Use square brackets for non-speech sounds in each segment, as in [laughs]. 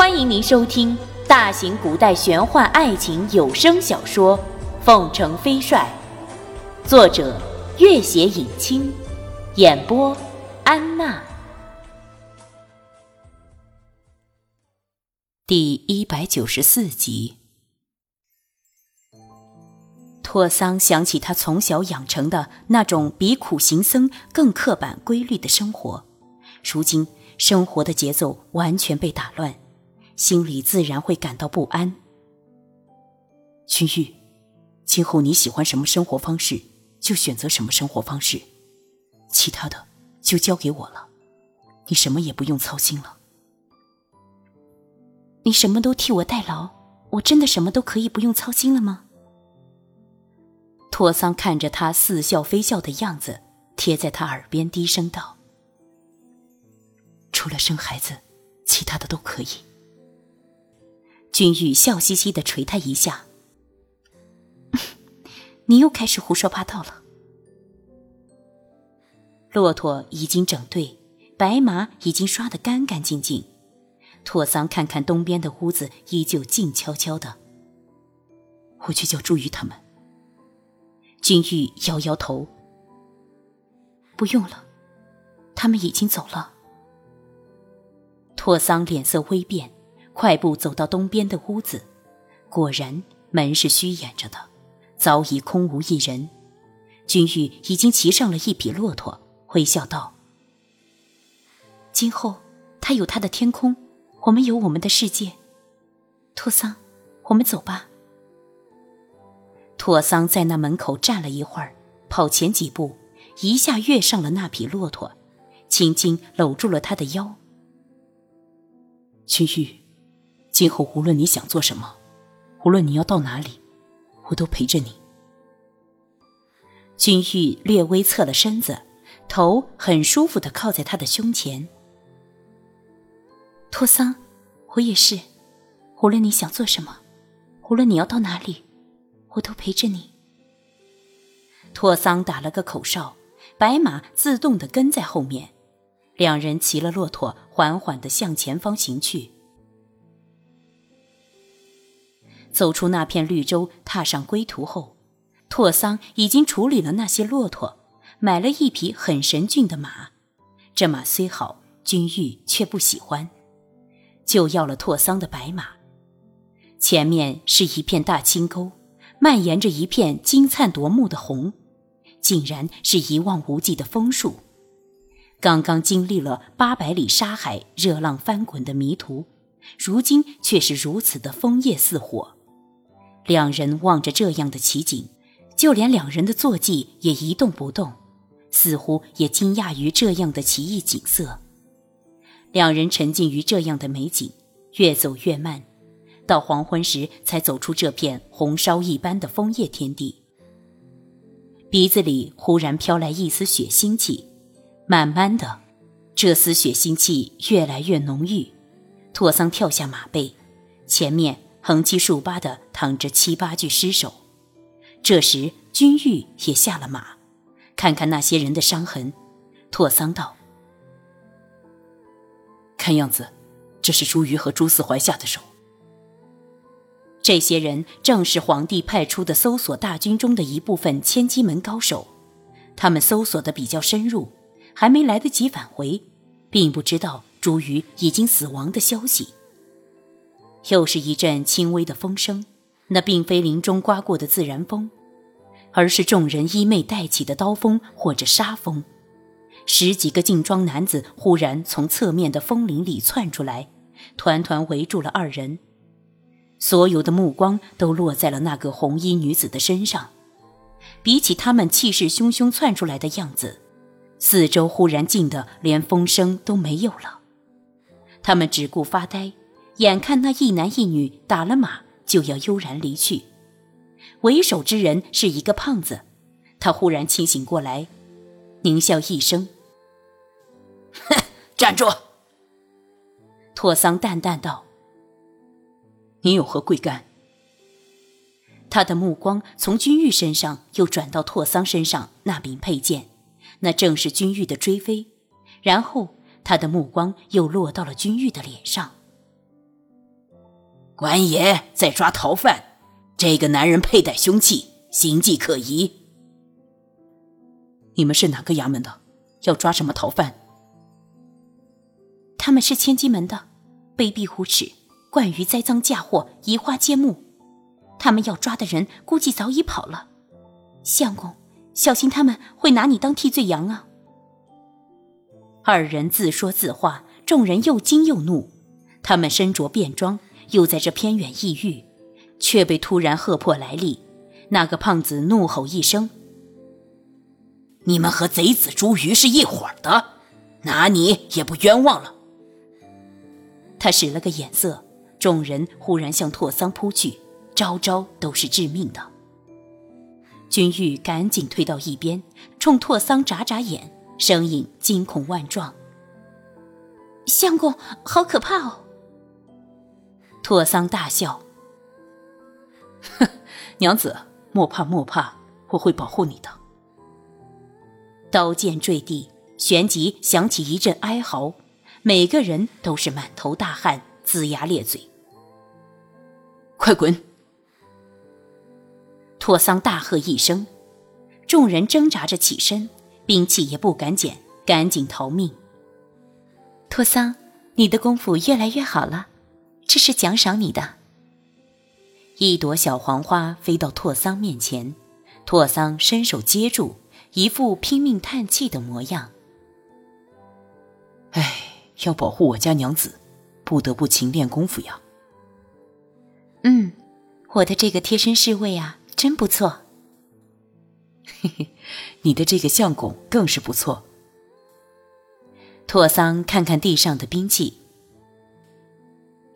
欢迎您收听大型古代玄幻爱情有声小说《凤城飞帅》，作者：月写影清，演播：安娜。第一百九十四集，托桑想起他从小养成的那种比苦行僧更刻板规律的生活，如今生活的节奏完全被打乱。心里自然会感到不安。君玉，今后你喜欢什么生活方式，就选择什么生活方式，其他的就交给我了，你什么也不用操心了。你什么都替我代劳，我真的什么都可以不用操心了吗？托桑看着他似笑非笑的样子，贴在他耳边低声道：“除了生孩子，其他的都可以。”君玉笑嘻嘻的捶他一下：“ [laughs] 你又开始胡说八道了。”骆驼已经整队，白马已经刷得干干净净。拓桑看看东边的屋子，依旧静悄悄的。我去叫朱玉他们。君玉摇摇头：“不用了，他们已经走了。”拓桑脸色微变。快步走到东边的屋子，果然门是虚掩着的，早已空无一人。君玉已经骑上了一匹骆驼，微笑道：“今后他有他的天空，我们有我们的世界。托桑，我们走吧。”托桑在那门口站了一会儿，跑前几步，一下跃上了那匹骆驼，轻轻搂住了他的腰。君玉。今后无论你想做什么，无论你要到哪里，我都陪着你。君玉略微侧了身子，头很舒服的靠在他的胸前。托桑，我也是，无论你想做什么，无论你要到哪里，我都陪着你。托桑打了个口哨，白马自动的跟在后面，两人骑了骆驼，缓缓的向前方行去。走出那片绿洲，踏上归途后，拓桑已经处理了那些骆驼，买了一匹很神俊的马。这马虽好，君玉却不喜欢，就要了拓桑的白马。前面是一片大青沟，蔓延着一片金灿夺目的红，竟然是一望无际的枫树。刚刚经历了八百里沙海，热浪翻滚的迷途，如今却是如此的枫叶似火。两人望着这样的奇景，就连两人的坐骑也一动不动，似乎也惊讶于这样的奇异景色。两人沉浸于这样的美景，越走越慢，到黄昏时才走出这片红烧一般的枫叶天地。鼻子里忽然飘来一丝血腥气，慢慢的，这丝血腥气越来越浓郁。拓桑跳下马背，前面。横七竖八的躺着七八具尸首，这时君玉也下了马，看看那些人的伤痕，拓桑道：“看样子，这是朱瑜和朱四怀下的手。这些人正是皇帝派出的搜索大军中的一部分千机门高手，他们搜索的比较深入，还没来得及返回，并不知道朱瑜已经死亡的消息。”又是一阵轻微的风声，那并非林中刮过的自然风，而是众人衣袂带起的刀锋或者杀风。十几个劲装男子忽然从侧面的风林里窜出来，团团围住了二人。所有的目光都落在了那个红衣女子的身上。比起他们气势汹汹窜出来的样子，四周忽然静得连风声都没有了。他们只顾发呆。眼看那一男一女打了马就要悠然离去，为首之人是一个胖子，他忽然清醒过来，狞笑一声：“哼，站住！”拓桑淡淡道：“你有何贵干？”他的目光从君玉身上又转到拓桑身上那柄佩剑，那正是君玉的追飞，然后他的目光又落到了君玉的脸上。官爷在抓逃犯，这个男人佩戴凶器，形迹可疑。你们是哪个衙门的？要抓什么逃犯？他们是千机门的，卑鄙无耻，惯于栽赃嫁祸，移花接木。他们要抓的人，估计早已跑了。相公，小心他们会拿你当替罪羊啊！二人自说自话，众人又惊又怒。他们身着便装，又在这偏远异域，却被突然喝破来历。那个胖子怒吼一声：“你们和贼子朱鱼是一伙的，拿你也不冤枉了。”他使了个眼色，众人忽然向拓桑扑去，招招都是致命的。君玉赶紧退到一边，冲拓桑眨眨眼，声音惊恐万状：“相公，好可怕哦！”拓桑大笑：“哼，娘子，莫怕莫怕，我会保护你的。”刀剑坠地，旋即响起一阵哀嚎，每个人都是满头大汗，龇牙咧嘴。快滚！拓桑大喝一声，众人挣扎着起身，兵器也不敢捡，赶紧逃命。拓桑，你的功夫越来越好了，这是奖赏你的。一朵小黄花飞到拓桑面前，拓桑伸手接住，一副拼命叹气的模样。唉，要保护我家娘子，不得不勤练功夫呀。嗯，我的这个贴身侍卫啊。真不错，嘿嘿，你的这个相公更是不错。拓桑看看地上的兵器，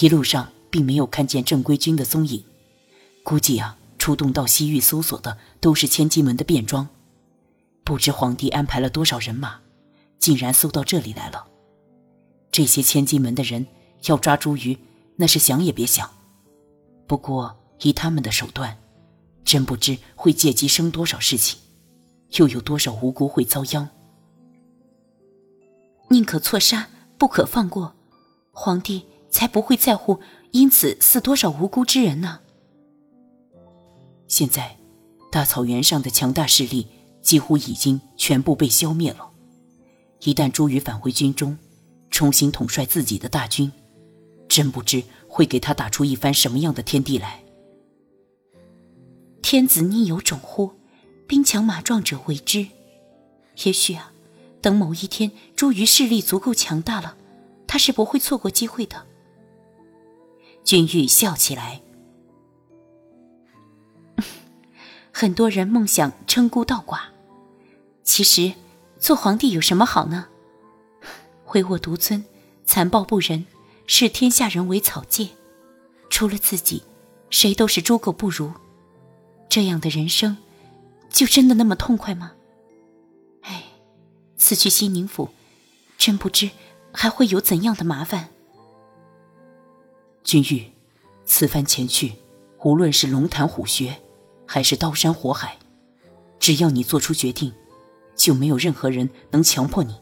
一路上并没有看见正规军的踪影，估计啊，出动到西域搜索的都是千机门的便装。不知皇帝安排了多少人马，竟然搜到这里来了。这些千机门的人要抓朱鱼，那是想也别想。不过以他们的手段。真不知会借机生多少事情，又有多少无辜会遭殃。宁可错杀，不可放过，皇帝才不会在乎因此死多少无辜之人呢。现在，大草原上的强大势力几乎已经全部被消灭了。一旦朱宇返回军中，重新统帅自己的大军，真不知会给他打出一番什么样的天地来。天子宁有种乎？兵强马壮者为之。也许啊，等某一天朱瑜势力足够强大了，他是不会错过机会的。君玉笑起来。[laughs] 很多人梦想称孤道寡，其实做皇帝有什么好呢？唯我独尊，残暴不仁，视天下人为草芥，除了自己，谁都是猪狗不如。这样的人生，就真的那么痛快吗？哎，此去西宁府，真不知还会有怎样的麻烦。君玉，此番前去，无论是龙潭虎穴，还是刀山火海，只要你做出决定，就没有任何人能强迫你。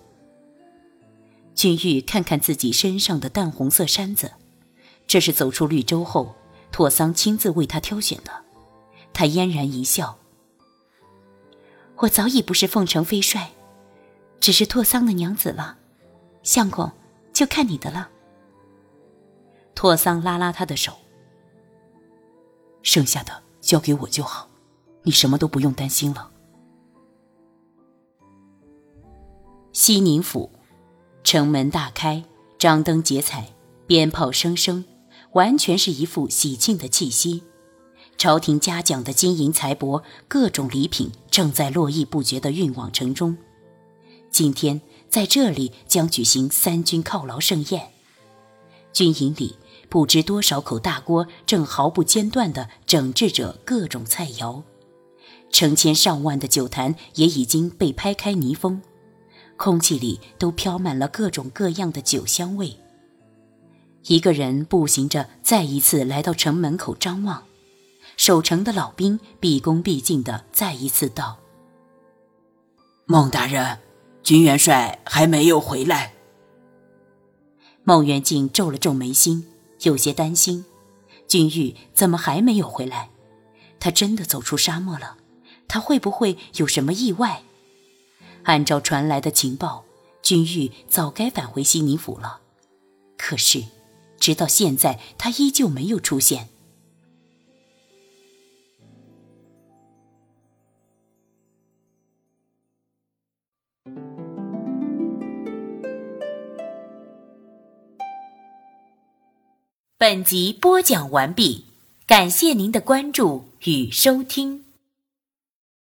君玉看看自己身上的淡红色衫子，这是走出绿洲后，拓桑亲自为他挑选的。他嫣然一笑：“我早已不是凤城飞帅，只是拓桑的娘子了。相公，就看你的了。”拓桑拉拉他的手：“剩下的交给我就好，你什么都不用担心了。”西宁府，城门大开，张灯结彩，鞭炮声声，完全是一副喜庆的气息。朝廷嘉奖的金银财帛、各种礼品正在络绎不绝地运往城中。今天在这里将举行三军犒劳盛宴，军营里不知多少口大锅正毫不间断地整治着各种菜肴，成千上万的酒坛也已经被拍开泥封，空气里都飘满了各种各样的酒香味。一个人步行着，再一次来到城门口张望。守城的老兵毕恭毕敬的再一次道：“孟大人，军元帅还没有回来。”孟元敬皱了皱眉心，有些担心。君玉怎么还没有回来？他真的走出沙漠了？他会不会有什么意外？按照传来的情报，君玉早该返回西宁府了。可是，直到现在，他依旧没有出现。本集播讲完毕，感谢您的关注与收听。